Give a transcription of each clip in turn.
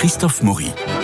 Christophe Maury.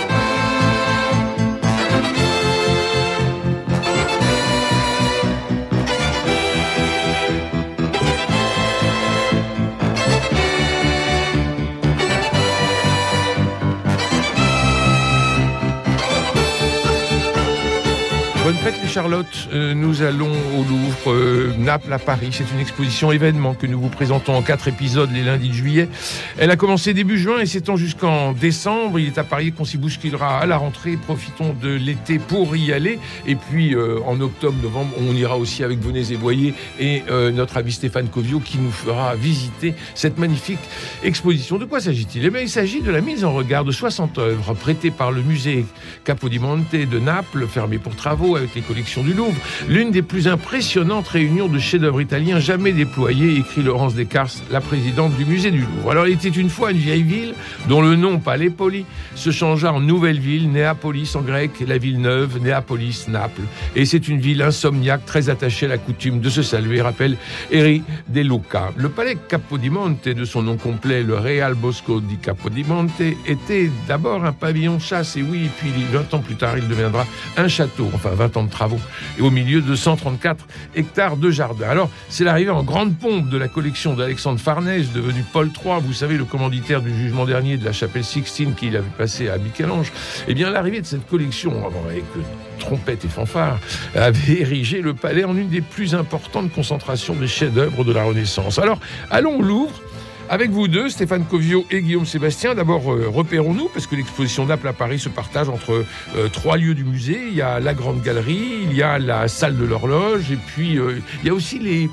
Fête les Charlottes, Euh, nous allons au Louvre, euh, Naples à Paris. C'est une exposition événement que nous vous présentons en quatre épisodes les lundis de juillet. Elle a commencé début juin et s'étend jusqu'en décembre. Il est à parier qu'on s'y bousculera à la rentrée. Profitons de l'été pour y aller. Et puis euh, en octobre, novembre, on ira aussi avec Venez et Voyez et notre ami Stéphane Covio qui nous fera visiter cette magnifique exposition. De quoi s'agit-il? Eh bien, il s'agit de la mise en regard de 60 œuvres prêtées par le musée Capodimonte de Naples, fermé pour travaux avec les collections du Louvre. L'une des plus impressionnantes réunions de chefs-d'œuvre italiens jamais déployées, écrit Laurence Descartes, la présidente du musée du Louvre. Alors, il était une fois une vieille ville dont le nom, Palépoli, se changea en nouvelle ville, Néapolis en grec, la ville neuve, Néapolis, Naples. Et c'est une ville insomniaque, très attachée à la coutume de se saluer, rappelle Eri De Luca. Le palais Capodimonte, de son nom complet, le Real Bosco di Capodimonte, était d'abord un pavillon chasse, et oui, puis 20 ans plus tard, il deviendra un château, enfin 20 ans de travaux, et au milieu de 134 hectares de jardin. Alors, c'est l'arrivée en grande pompe de la collection d'Alexandre Farnèse, devenu Paul III, vous savez, le commanditaire du jugement dernier de la chapelle Sixtine qu'il avait passé à Michel-Ange. Eh bien, l'arrivée de cette collection, avec euh, trompette et fanfare, avait érigé le palais en une des plus importantes concentrations des chefs-d'œuvre de la Renaissance. Alors, allons au Louvre. Avec vous deux, Stéphane Covio et Guillaume Sébastien, d'abord euh, repérons-nous, parce que l'exposition Naples à Paris se partage entre euh, trois lieux du musée. Il y a la Grande Galerie, il y a la salle de l'horloge, et puis euh, il y a aussi les,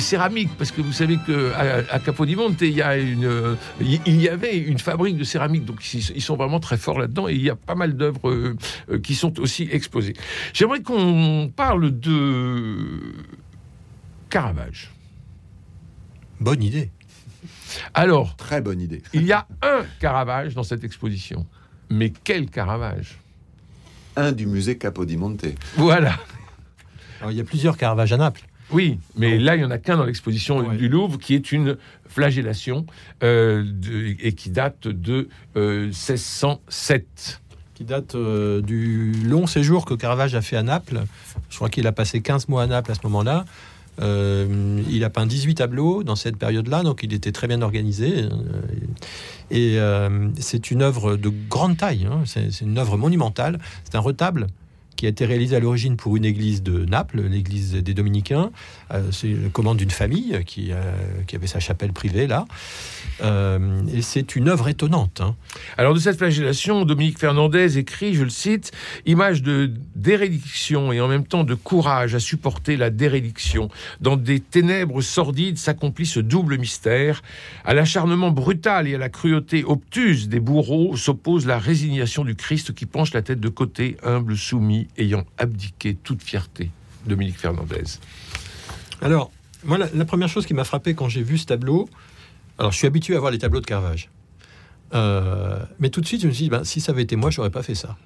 céramiques, parce que vous savez qu'à à Capodimonte, il y, avait une fabrique de céramique, donc ils, sont vraiment très forts là-dedans, et il y a pas mal d'œuvres qui sont aussi exposées. J'aimerais qu'on parle de Caravage. Bonne idée. Alors, Très bonne idée. il y a un Caravage dans cette exposition. Mais quel Caravage? Un du musée Capodimonte. Voilà. Alors, il y a plusieurs Caravages à Naples. Oui, mais là, il n'y en a qu'un dans l'exposition Ouais. du Louvre qui est une flagellation euh, de- et qui date de euh, 1607. qui date euh, du long séjour que Caravage a fait à Naples. Je crois qu'il a passé 15 mois à Naples à ce moment-là. Euh, il a peint 18 tableaux dans cette période-là, donc il était très bien organisé. Et euh, c'est une œuvre de grande taille, hein. c'est une œuvre monumentale. C'est un retable qui a été réalisé à l'origine pour une église de Naples, l'église des Dominicains. Euh, c'est la commande d'une famille qui, euh, qui avait sa chapelle privée là. Euh, et c'est une œuvre étonnante. hein. Alors de cette flagellation, Dominique Fernandez écrit, je le cite, image de dérédiction et en même temps de courage à supporter la dérédiction. Dans des ténèbres sordides s'accomplit ce double mystère. À l'acharnement brutal et à la cruauté obtuse des bourreaux s'oppose la résignation du Christ qui penche la tête de côté, humble, soumis, ayant abdiqué toute fierté. Dominique Fernandez. Alors, moi, la, la première chose qui m'a frappé quand j'ai vu ce tableau, alors je suis habitué à voir les tableaux de Caravage. Euh, mais tout de suite, je me suis dit, ben, si ça avait été moi, j'aurais pas fait ça.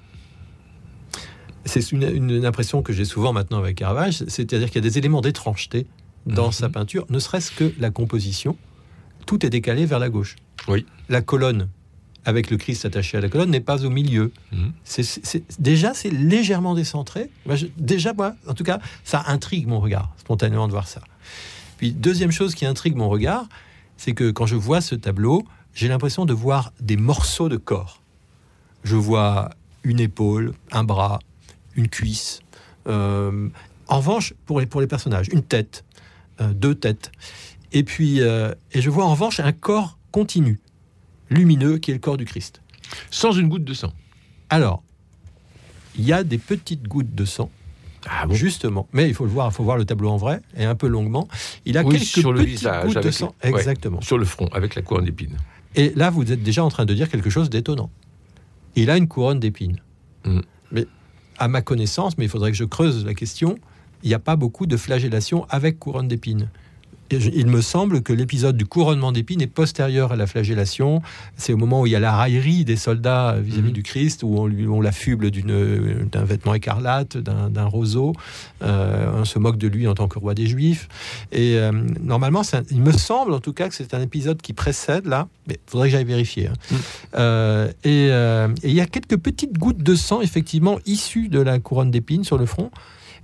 C'est une, une impression que j'ai souvent maintenant avec Caravage, c'est-à-dire qu'il y a des éléments d'étrangeté dans Mhm. sa peinture, ne serait-ce que la composition. Tout est décalé vers la gauche. Oui. La colonne, avec le Christ attaché à la colonne, n'est pas au milieu. Mhm. Déjà, c'est légèrement décentré. Déjà, moi, en tout cas, ça intrigue mon regard, spontanément, de voir ça. Puis, deuxième chose qui intrigue mon regard, c'est que quand je vois ce tableau, j'ai l'impression de voir des morceaux de corps. Je vois une épaule, un bras, une cuisse. Euh, en revanche, pour les, pour les personnages, une tête, euh, deux têtes. Et puis, euh, et je vois en revanche un corps continu, lumineux, qui est le corps du Christ. Sans une goutte de sang. Alors, il y a des petites gouttes de sang, Ah justement. Mais il faut le voir, il faut voir le tableau en vrai et un peu longuement. Il a Oui, quelques sur le petites visage, gouttes de sang. Exactement. Sur le front, avec la couronne d'épines. Et là, vous êtes déjà en train de dire quelque chose d'étonnant. Il a une couronne d'épines. Mm. Mais à ma connaissance, mais il faudrait que je creuse la question, il n'y a pas beaucoup de flagellation avec couronne d'épines. Il me semble que l'épisode du couronnement d'épines est postérieur à la flagellation. C'est au moment où il y a la raillerie des soldats vis-à-vis Mhm. du Christ, où on, lui, on l'affuble d'un vêtement écarlate, d'un roseau. Euh, on se moque de lui en tant que roi des Juifs. Et euh, normalement, un- il me semble en tout cas que c'est un épisode qui précède là, mais il faudrait que j'aille vérifier. hein. Euh, et, euh, et il y a quelques petites gouttes de sang, effectivement, issues de la couronne d'épines sur le front.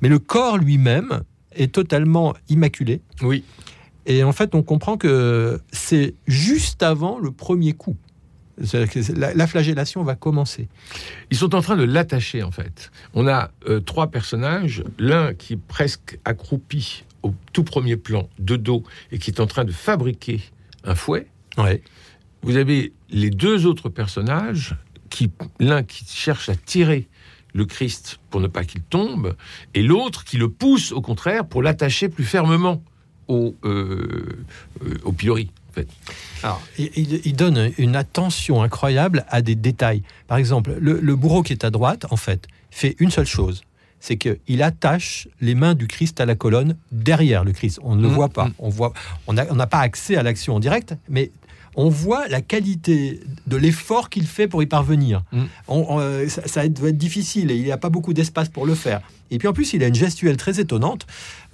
Mais le corps lui-même est totalement immaculé. Oui. Et en fait, on comprend que c'est juste avant le premier coup. La, la flagellation va commencer. Ils sont en train de l'attacher, en fait. On a euh, trois personnages, l'un qui est presque accroupi au tout premier plan, de dos, et qui est en train de fabriquer un fouet. Ouais. Vous avez les deux autres personnages, qui l'un qui cherche à tirer le Christ pour ne pas qu'il tombe, et l'autre qui le pousse, au contraire, pour l'attacher plus fermement au, euh, euh, au pilori. En fait. Alors, il, donne une attention incroyable à des détails. Par exemple, le, le bourreau qui est à droite, en fait, fait une seule chose. C'est qu'il attache les mains du Christ à la colonne derrière le Christ. On ne le Mhm. voit pas. Mhm. On voit, on n'a on n'a pas accès à l'action en direct, mais on voit la qualité de l'effort qu'il fait pour y parvenir. On- on, euh, ça, ça doit être difficile et il n'y a pas beaucoup d'espace pour le faire. Et puis en plus, il a une gestuelle très étonnante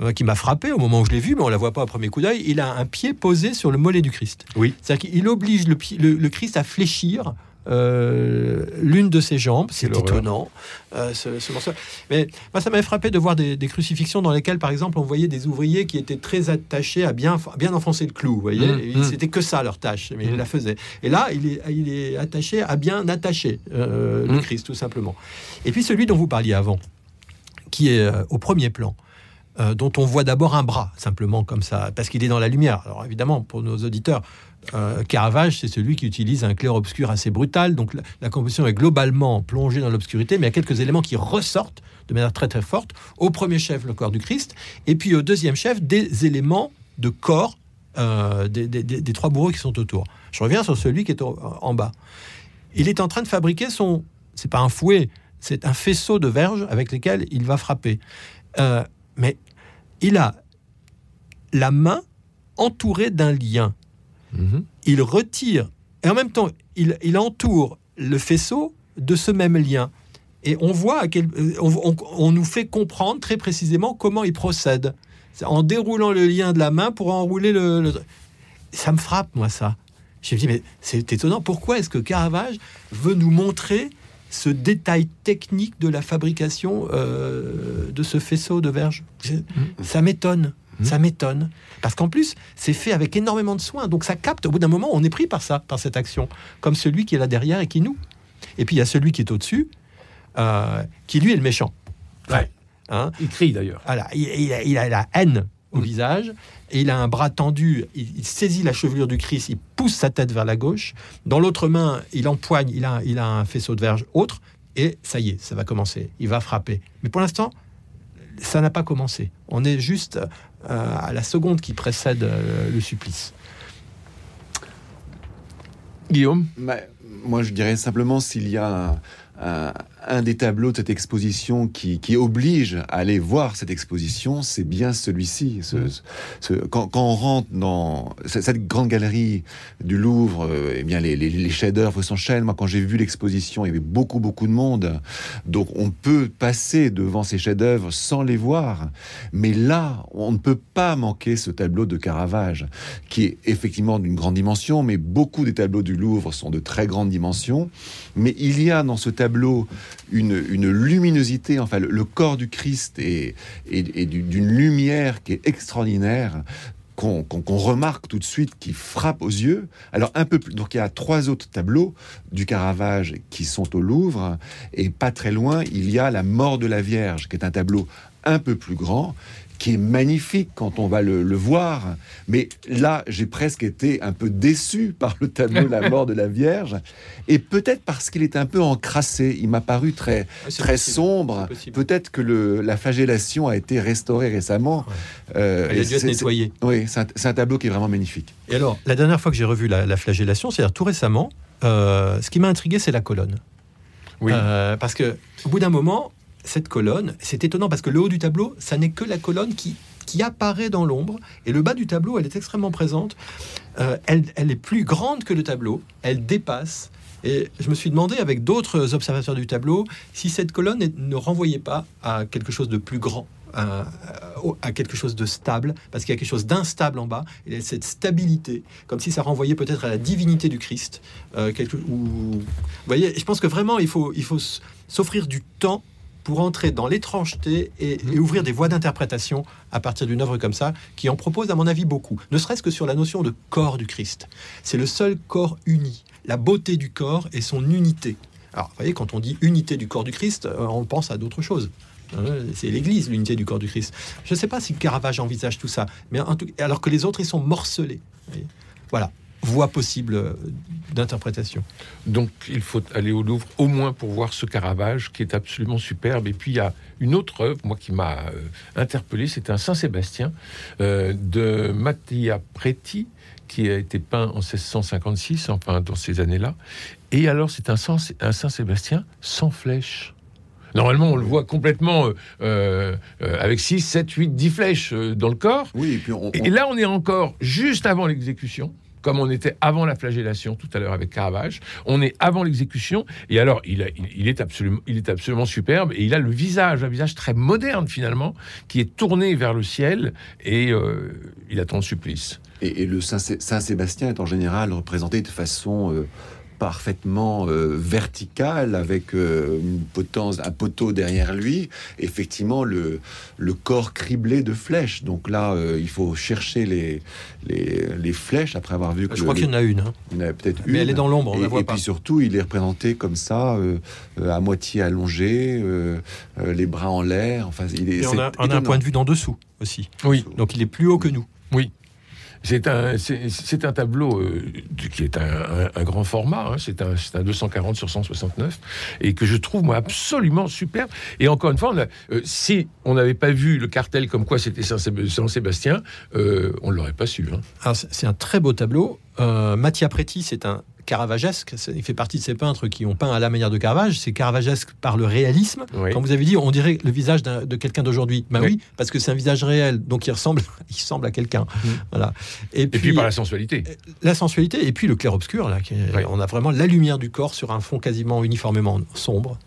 euh, qui m'a frappé au moment où je l'ai vu, mais on la voit pas au premier coup d'œil. Il a un pied posé sur le mollet du Christ. Oui. C'est-à-dire qu'il oblige le, pied- le- le Christ à fléchir euh, l'une de ses jambes. C'est étonnant. euh, ce, ce morceau. Mais moi, ça m'avait frappé de voir des, des crucifixions dans lesquelles, par exemple, on voyait des ouvriers qui étaient très attachés à bien, à bien enfoncer le clou. Vous voyez, Mmh, mmh. c'était que ça leur tâche, mais Mmh. ils la faisaient. Et là, il est, il est attaché à bien attacher euh, le Mmh. Christ, tout simplement. Et puis celui dont vous parliez avant, qui est au premier plan. dont on voit d'abord un bras, simplement comme ça, parce qu'il est dans la lumière. Alors évidemment, pour nos auditeurs, euh, Caravage, c'est celui qui utilise un clair-obscur assez brutal, donc la, composition est globalement plongée dans l'obscurité, mais il y a quelques éléments qui ressortent de manière très très forte. Au premier chef, le corps du Christ, et puis au deuxième chef, des éléments de corps euh, des, trois bourreaux qui sont autour. Je reviens sur celui qui est en bas. Il est en train de fabriquer son... C'est pas un fouet, c'est un faisceau de verges avec lesquels il va frapper. Euh, mais il a la main entourée d'un lien. Mhm. Il retire, et en même temps, il, il entoure le faisceau de ce même lien. Et on voit, à quel, euh, on, on- on nous fait comprendre très précisément comment il procède. En déroulant le lien de la main pour enrouler le... le- Ça me frappe, moi, ça. Je me dis, mais c'est étonnant. Pourquoi est-ce que Caravage veut nous montrer ce détail technique de la fabrication euh, de ce faisceau de verge C'est- Ça m'étonne. Mhm. Ça m'étonne. Parce qu'en plus, c'est fait avec énormément de soin. Donc ça capte. Au bout d'un moment, on est pris par ça, par cette action. Comme celui qui est là derrière et qui nous. Et puis il y a celui qui est au-dessus, euh, qui lui est le méchant. Ouais. Hein? Il crie d'ailleurs. voilà, il, il a, il a la haine au Mm. visage et il a un bras tendu. Il, il saisit la chevelure du Christ, il pousse sa tête vers la gauche. Dans l'autre main, il empoigne, il a, il a un faisceau de verge autre. Et ça y est, ça va commencer. Il va frapper. Mais pour l'instant, ça n'a pas commencé. On est juste euh, à la seconde qui précède euh, le supplice. Guillaume? Bah, moi, je dirais simplement s'il y a un, un- un des tableaux de cette exposition qui, qui oblige à aller voir cette exposition, c'est bien celui-ci. Ce- ce- quand, quand on rentre dans ce- cette grande galerie du Louvre, euh, eh bien les, les- les chefs-d'œuvre s'enchaînent. Moi, quand j'ai vu l'exposition, il y avait beaucoup, beaucoup de monde. Donc, on peut passer devant ces chefs-d'œuvre sans les voir. Mais là, on ne peut pas manquer ce tableau de Caravage, qui est effectivement d'une grande dimension, mais beaucoup des tableaux du Louvre sont de très grande dimension. Mais il y a dans ce tableau une, luminosité, enfin le, corps du Christ est, est- est du- d'une lumière qui est extraordinaire. Qu'on remarque tout de suite, qui frappe aux yeux. Alors un peu plus, donc il y a trois autres tableaux du Caravage qui sont au Louvre, et pas très loin, il y a la mort de la Vierge, qui est un tableau un peu plus grand, qui est magnifique quand on va le, le voir. Mais là, j'ai presque été un peu déçu par le tableau La mort de la Vierge. Et peut-être parce qu'il est un peu encrassé. Il m'a paru très, très possible, sombre. Peut-être que le, la flagellation a été restaurée récemment. Euh, Il a dû être c'est- nettoyé. c'est- Oui, c'est un, tableau qui est vraiment magnifique. Et alors, la dernière fois que j'ai revu la, la flagellation, c'est-à-dire tout récemment, euh, ce qui m'a intrigué, c'est la colonne. Oui. Euh, parce que au bout d'un moment, cette colonne, c'est étonnant parce que le haut du tableau, ça n'est que la colonne qui qui apparaît dans l'ombre. Et le bas du tableau, elle est extrêmement présente. Euh, elle, elle est plus grande que le tableau. Elle dépasse. Et je me suis demandé, avec d'autres observateurs du tableau, si cette colonne ne renvoyait pas à quelque chose de plus grand, à, quelque chose de stable, parce qu'il y a quelque chose d'instable en bas, et cette stabilité, comme si ça renvoyait peut-être à la divinité du Christ. Euh, quelque, ou, vous voyez, je pense que vraiment, il faut, il faut s'offrir du temps pour entrer dans l'étrangeté et, et, ouvrir des voies d'interprétation à partir d'une œuvre comme ça, qui en propose, à mon avis, beaucoup, ne serait-ce que sur la notion de corps du Christ. C'est le seul corps uni la beauté du corps et son unité. Alors, vous voyez, quand on dit unité du corps du Christ, euh, on pense à d'autres choses. Hein, c'est l'Église, l'unité du corps du Christ. Je ne sais pas si Caravage envisage tout ça, mais en tout, alors que les autres, ils sont morcelés. Voilà, voie possible euh, d'interprétation. Donc, il faut aller au Louvre au moins pour voir ce Caravage qui est absolument superbe. Et puis, il y a une autre œuvre, moi, qui m'a euh, interpellé, c'est un Saint-Sébastien euh, de Mattia Preti, qui a été peint en 1656, enfin dans ces années-là. Et alors, c'est un, un Saint-Sébastien sans flèche. Normalement, on le voit complètement euh, euh, avec 6, 7, 8, 10 flèches euh, dans le corps. Oui, et, puis on, on... et là, on est encore juste avant l'exécution comme on était avant la flagellation tout à l'heure avec Caravage. On est avant l'exécution. Et alors, il, est absolument, il est absolument superbe. Et il a le visage, un visage très moderne finalement, qui est tourné vers le ciel. Et euh, il attend le supplice. Et, et le Saint-Sébastien est en général représenté de façon... Euh parfaitement euh, vertical avec euh, une potence, un poteau derrière lui. Effectivement, le, le corps criblé de flèches. Donc là, euh, il faut chercher les, les, les, flèches après avoir vu que. Je crois qu'il y en a une. Hein. Il y en a peut-être une. Mais elle est dans l'ombre, on et, la voit et pas. puis surtout, il est représenté comme ça, euh, à moitié allongé, les bras en l'air. Enfin, il est. Et on a, on a un point de vue d'en dessous aussi. Oui. Donc il est plus haut que nous. Oui. C'est un, c'est un tableau qui est un, grand format, c'est un, un, 240 sur 169, et que je trouve moi absolument superbe. Et encore une fois, euh, si on n'avait pas vu le cartel comme quoi c'était Saint-Sébastien, euh, on ne l'aurait pas su. Hein. C'est un très beau tableau. Euh, Mattia Preti, c'est un caravagesque. Il fait partie de ces peintres qui ont peint à la manière de Caravage. C'est caravagesque par le réalisme. Oui. Quand vous avez dit, on dirait le visage de quelqu'un d'aujourd'hui. Ben oui. oui. parce que c'est un visage réel, donc il ressemble, il ressemble à quelqu'un. Mmh. Voilà. Et, et puis, puis, par la sensualité. La sensualité et puis le clair obscur là. Qui est, oui. On a vraiment la lumière du corps sur un fond quasiment uniformément sombre.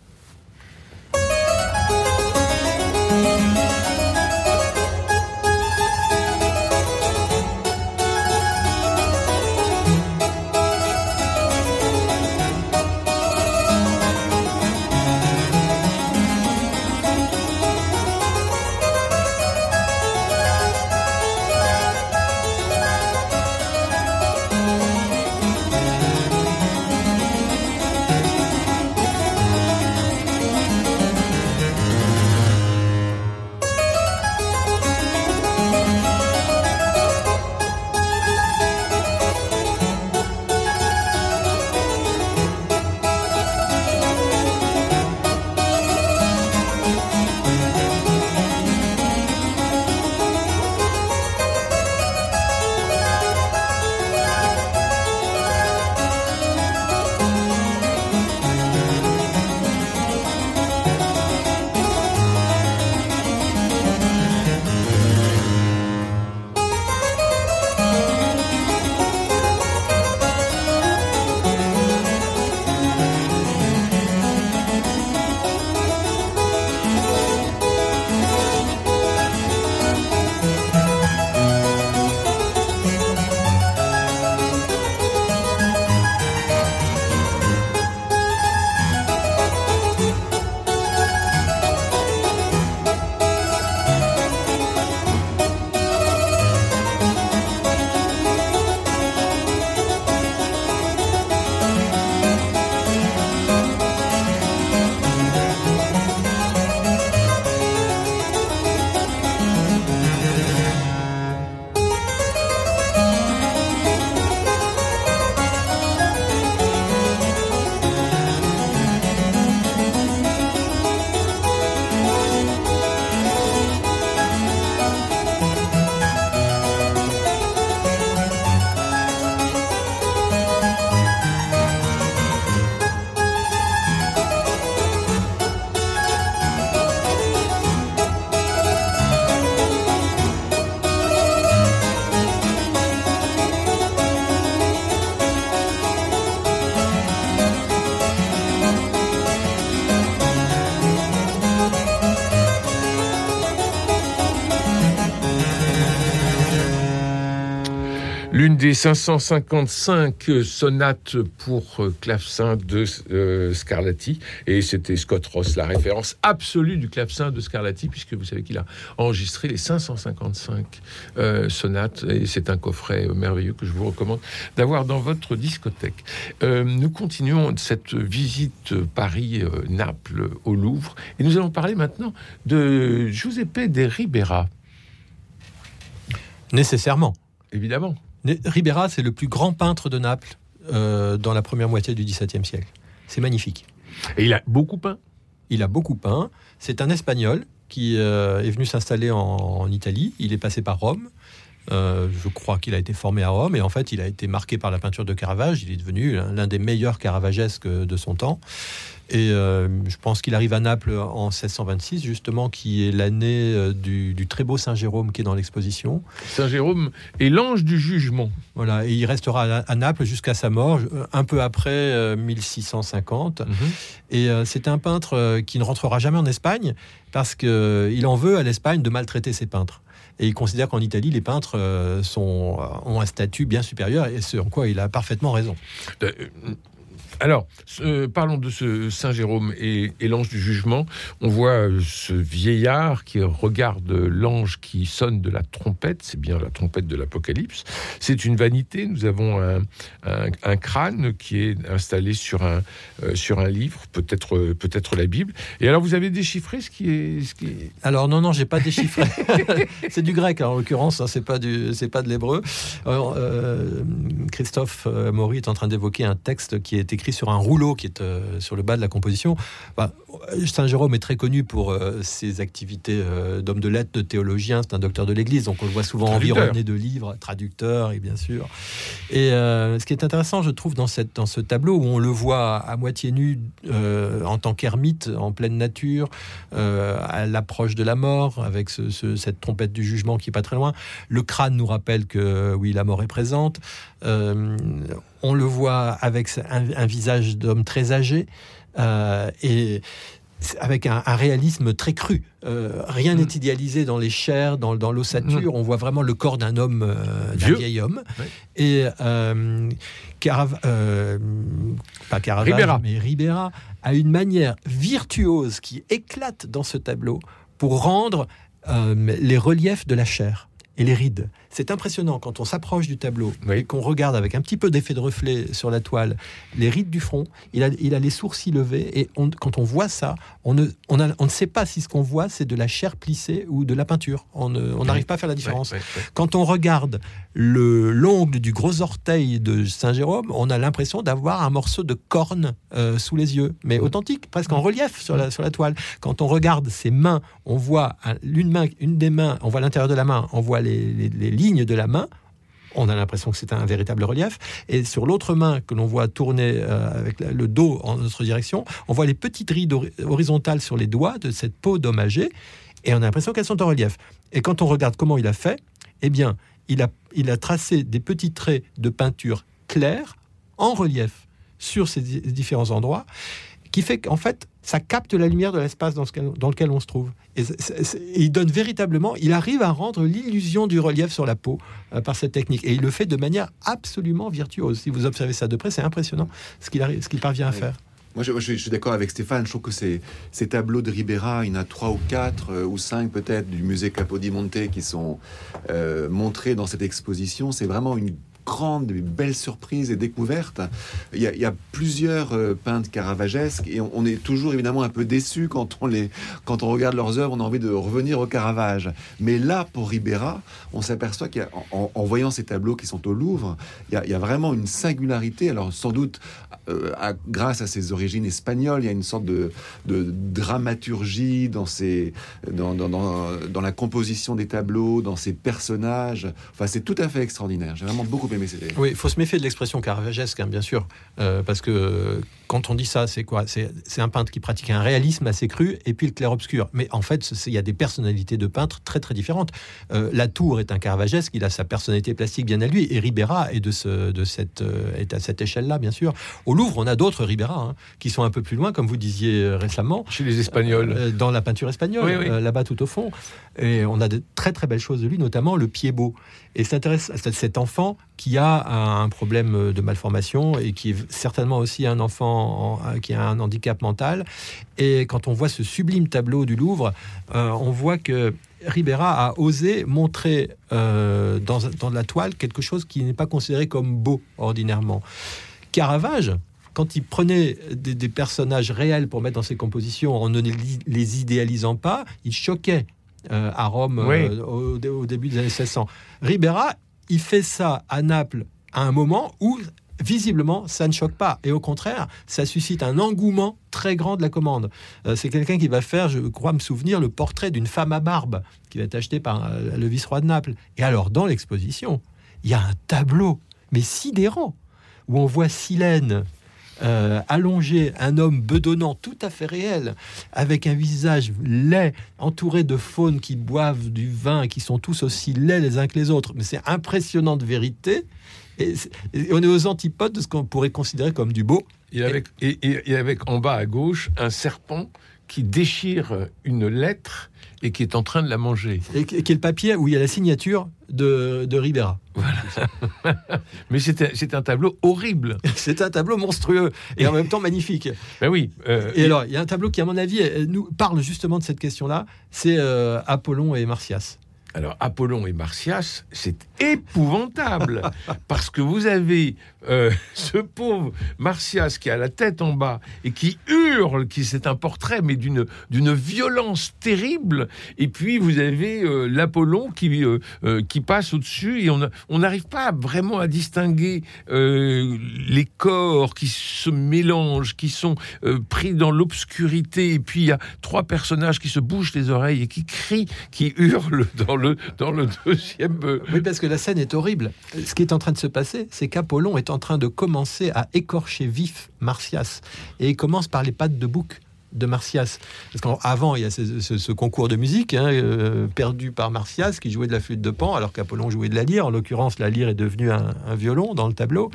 555 sonates pour clavecin de euh, Scarlatti. Et c'était Scott Ross, la référence absolue du clavecin de Scarlatti, puisque vous savez qu'il a enregistré les 555 euh, sonates. Et c'est un coffret merveilleux que je vous recommande d'avoir dans votre discothèque. Euh, nous continuons cette visite Paris-Naples au Louvre. Et nous allons parler maintenant de Giuseppe de Ribera. Nécessairement. Évidemment. Ribera, c'est le plus grand peintre de Naples euh, dans la première moitié du XVIIe siècle. C'est magnifique. Et il a beaucoup peint? Il a beaucoup peint. C'est un Espagnol qui euh, est venu s'installer en, Italie. Il est passé par Rome. Euh, je crois qu'il a été formé à Rome et en fait il a été marqué par la peinture de Caravage. Il est devenu l'un des meilleurs caravagesques de son temps. Et euh, je pense qu'il arrive à Naples en 1626, justement, qui est l'année euh, du, très beau Saint Jérôme qui est dans l'exposition. Saint Jérôme est l'ange du jugement. Voilà, et il restera à, Naples jusqu'à sa mort, un peu après 1650. Mhm. Et c'est un peintre qui ne rentrera jamais en Espagne parce qu'il en veut à l'Espagne de maltraiter ses peintres. Et il considère qu'en Italie, les peintres euh, sont, euh, ont un statut bien supérieur, et ce en quoi il a parfaitement raison. Euh, alors, parlons de ce Saint Jérôme et, l'ange du jugement. On voit euh, ce vieillard qui regarde l'ange qui sonne de la trompette. C'est bien la trompette de l'Apocalypse. C'est une vanité. Nous avons un, crâne qui est installé sur un, euh, sur un livre, peut-être peut-être la Bible. Et alors, vous avez déchiffré ce qui est... Ce qui. Alors, non, non, j'ai pas déchiffré. c'est du grec, hein, en l'occurrence. Hein, c'est pas, du, pas de l'hébreu. Euh, Christophe Maury est en train d'évoquer un texte qui est écrit sur un rouleau qui est euh, sur le bas de la composition. Bah, Saint Jérôme est très connu pour euh, ses activités euh, d'homme de lettres, de théologien. C'est un docteur de l'Église, donc on le voit souvent environné de livres, traducteur et bien sûr. Et ce qui est intéressant, je trouve, dans, cette, dans ce tableau où on le voit à moitié nu en tant qu'ermite, en pleine nature, à l'approche de la mort, avec cette trompette du jugement qui est pas très loin. Le crâne nous rappelle que oui, la mort est présente. on le voit avec un, visage d'homme très âgé euh, et avec un, réalisme très cru. Euh, rien n'est mm. idéalisé dans les chairs, dans, l'ossature. Mm. On voit vraiment le corps d'un homme, euh, d'un vieil homme. Et Carav pas Caravage, Ribera. mais Ribera a une manière virtuose qui éclate dans ce tableau pour rendre les reliefs de la chair et les rides. C'est impressionnant quand on s'approche du tableau et qu'on regarde avec un petit peu d'effet de reflet sur la toile les rides du front. Il a, il a les sourcils levés et quand on voit ça, on ne, on, on ne sait pas si ce qu'on voit c'est de la chair plissée ou de la peinture. On n'arrive pas à faire la différence. quand on regarde le l'ongle du gros orteil de Saint Jérôme, on a l'impression d'avoir un morceau de corne euh, sous les yeux, mais authentique, presque en relief sur la, sur la toile. Quand on regarde ses mains, on voit une main, une des mains, on voit l'intérieur de la main, on voit les, les, les ligne de la main, on a l'impression que c'est un véritable relief. Et sur l'autre main que l'on voit tourner euh, avec le dos en notre direction, on voit les petites rides horizontales sur les doigts de cette peau dommagée, et on a l'impression qu'elles sont en relief. Et quand on regarde comment il a fait, eh bien, il a, il a tracé des petits traits de peinture claire en relief sur ces différents endroits, qui fait qu'en fait, ça capte la lumière de l'espace dans, dans, lequel on se trouve. Et, il donne véritablement, il arrive à rendre l'illusion du relief sur la peau euh, par cette technique. Et il le fait de manière absolument virtuose. Si vous observez ça de près, c'est impressionnant ce qu'il ce qu'il parvient à faire. Moi, je, suis d'accord avec Stéphane. Je trouve que ces, ces tableaux de Ribera, il y en a trois ou quatre euh, ou cinq peut-être du musée Capodimonte qui sont euh, montrés dans cette exposition. C'est vraiment une grandes, belles surprises et découvertes. Il y a, plusieurs euh, peintres caravagesques et on, est toujours évidemment un peu déçu quand on, les, quand on regarde leurs œuvres, on a envie de revenir au Caravage. Mais là, pour Ribera, on s'aperçoit qu'en en, voyant ces tableaux qui sont au Louvre, il y, a, vraiment une singularité. Alors sans doute, euh, grâce à ses origines espagnoles, il y a une sorte de, dramaturgie dans, ses, dans, la composition des tableaux, dans ses personnages. Enfin, c'est tout à fait extraordinaire. J'ai vraiment beaucoup oui, il faut se méfier de l'expression caravagesque, hein, bien sûr, euh, parce que quand on dit ça, c'est quoi? C'est un peintre qui pratique un réalisme assez cru et puis le clair-obscur. Mais en fait, il y a des personnalités de peintres très très différentes. Euh, la Tour est un caravagesque, il a sa personnalité plastique bien à lui, et Ribera est, de ce, de cette, euh, est à cette échelle-là, bien sûr. Au Louvre, on a d'autres Ribera hein, qui sont un peu plus loin, comme vous disiez récemment. Chez les Espagnols. dans la peinture espagnole, là-bas tout au fond. Et on a de très très belles choses de lui, notamment le pied beau. Et c'est intéressant, cet enfant qui a un problème de malformation et qui est certainement aussi un enfant qui a un handicap mental. Et quand on voit ce sublime tableau du Louvre, on voit que Ribera a osé montrer dans, dans la toile quelque chose qui n'est pas considéré comme beau ordinairement. Caravage, quand il prenait des, personnages réels pour mettre dans ses compositions en ne les, idéalisant pas, il choquait euh, à Rome euh, au, début des années 1600. Ribera, il fait ça à Naples à un moment où visiblement, ça ne choque pas. Et au contraire, ça suscite un engouement très grand de la commande. Euh, c'est quelqu'un qui va faire, je crois me souvenir, le portrait d'une femme à barbe qui va être acheté par le vice-roi de Naples. Et alors, dans l'exposition, il y a un tableau, mais sidérant, où on voit Silène euh, allonger un homme bedonnant tout à fait réel, avec un visage laid, entouré de faunes qui boivent du vin, qui sont tous aussi laids les uns que les autres. Mais c'est impressionnant de vérité. Et, on est aux antipodes de ce qu'on pourrait considérer comme du beau. Et avec, et avec en bas à gauche un serpent qui déchire une lettre et qui est en train de la manger. Et qui est le papier où il y a la signature de, de Ribera. Voilà. Mais c'est un tableau horrible. c'est un tableau monstrueux et en même temps magnifique. Ben oui. Euh, et, alors, il y a un tableau qui, à mon avis, nous parle justement de cette question-là. C'est euh, Apollon et Martias. Alors, Apollon et Martias, c'est épouvantable parce que vous avez euh, ce pauvre Martias qui a la tête en bas et qui hurle, qui c'est un portrait mais d'une d'une violence terrible. Et puis vous avez euh, l'Apollon qui euh, qui passe au-dessus et on n'arrive pas vraiment à distinguer les corps qui se mélangent, qui sont pris dans l'obscurité. Et puis il y a trois personnages qui se bouchent les oreilles et qui crient, qui hurlent dans le dans le deuxième. Oui, parce que la scène est horrible. Ce qui est en train de se passer, c'est qu'Apollon est en train de commencer à écorcher vif Martias. Et il commence par les pattes de bouc de Martias. Parce qu'avant, il y a ce, concours de musique hein, euh, perdu par Martias qui jouait de la flûte de pan alors qu'Apollon jouait de la lyre. En l'occurrence, la lyre est devenue un, violon dans le tableau.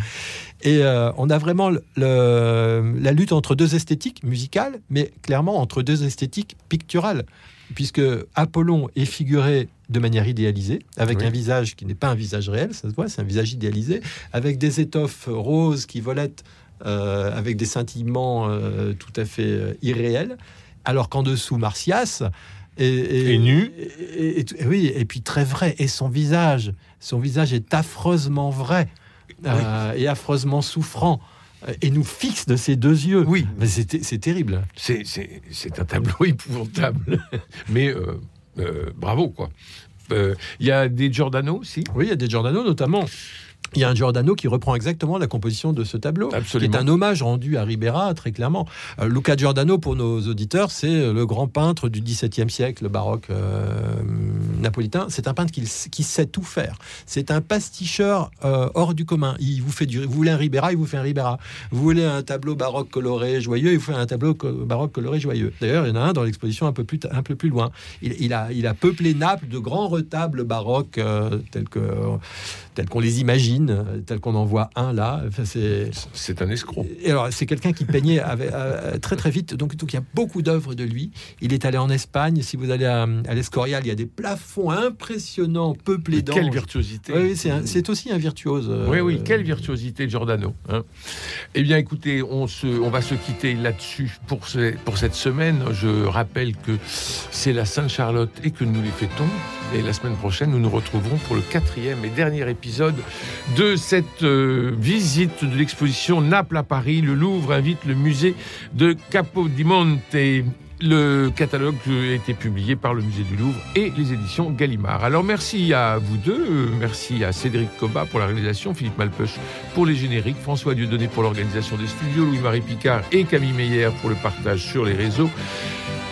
Et euh, on a vraiment la lutte entre deux esthétiques musicales, mais clairement entre deux esthétiques picturales puisque Apollon est figuré de manière idéalisée, avec un visage qui n'est pas un visage réel, ça se voit, c'est un visage idéalisé, avec des étoffes roses qui volettent euh, avec des scintillements euh, tout à fait euh, irréels, alors qu'en dessous, Martias est, nu. Et, oui, et puis très vrai. Et son visage, son visage est affreusement vrai et affreusement souffrant et nous fixe de ses deux yeux. Oui. Mais c'est terrible. C'est un tableau épouvantable. Mais bravo, quoi. Il y a des Giordano aussi Oui, il y a des Giordano notamment il y a un Giordano qui reprend exactement la composition de ce tableau, Absolument. qui est un hommage rendu à Ribera, très clairement. Euh, Luca Giordano, pour nos auditeurs, c'est le grand peintre du XVIIe siècle, le baroque euh, napolitain. C'est un peintre qui, qui, sait tout faire. C'est un pasticheur euh, hors du commun. Il vous fait du, vous voulez un Ribera, il vous fait un Ribera. Vous voulez un tableau baroque coloré, joyeux, il vous fait un tableau baroque coloré, joyeux. D'ailleurs, il y en a un dans l'exposition un peu plus, un peu plus loin. Il, il, a, il a peuplé Naples de grands retables baroques tels que tels qu'on les imagine, euh, tels qu'on en voit un là. Enfin, c'est un escroc. Et alors, c'est quelqu'un qui peignait euh, très très vite. Donc, donc, il y a beaucoup d'œuvres de lui. Il est allé en Espagne. Si vous allez à, l'Escorial, il y a des plafonds impressionnants, peuplés d'anges. Quelle virtuosité Oui, c'est aussi un virtuose. Euh, oui, oui, quelle virtuosité, Giordano. Hein. eh bien, écoutez, on, se, on va se quitter là-dessus pour, pour cette semaine. Je rappelle que c'est la Sainte-Charlotte et que nous les fêtons. Et la semaine prochaine, nous nous retrouverons pour le quatrième et dernier épisode de cette euh, visite de l'exposition Naples à Paris. Le Louvre invite le musée de Capodimonte. Le catalogue a été publié par le musée du Louvre et les éditions Gallimard. Alors merci à vous deux, merci à Cédric Coba pour la réalisation, Philippe Malpeuch pour les génériques, François Dieudonné pour l'organisation des studios, Louis-Marie Picard et Camille Meyer pour le partage sur les réseaux.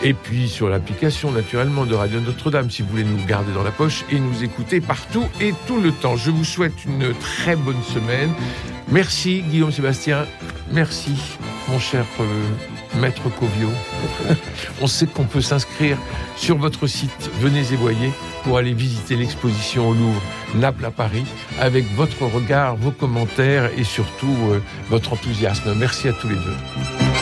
Et puis sur l'application naturellement de Radio Notre-Dame si vous voulez nous garder dans la poche et nous écouter partout et tout le temps. Je vous souhaite une très bonne semaine. Merci Guillaume Sébastien. Merci mon cher euh, maître Covio. On sait qu'on peut s'inscrire sur votre site Venez et voyez pour aller visiter l'exposition au Louvre Naples à Paris avec votre regard, vos commentaires et surtout euh, votre enthousiasme. Merci à tous les deux.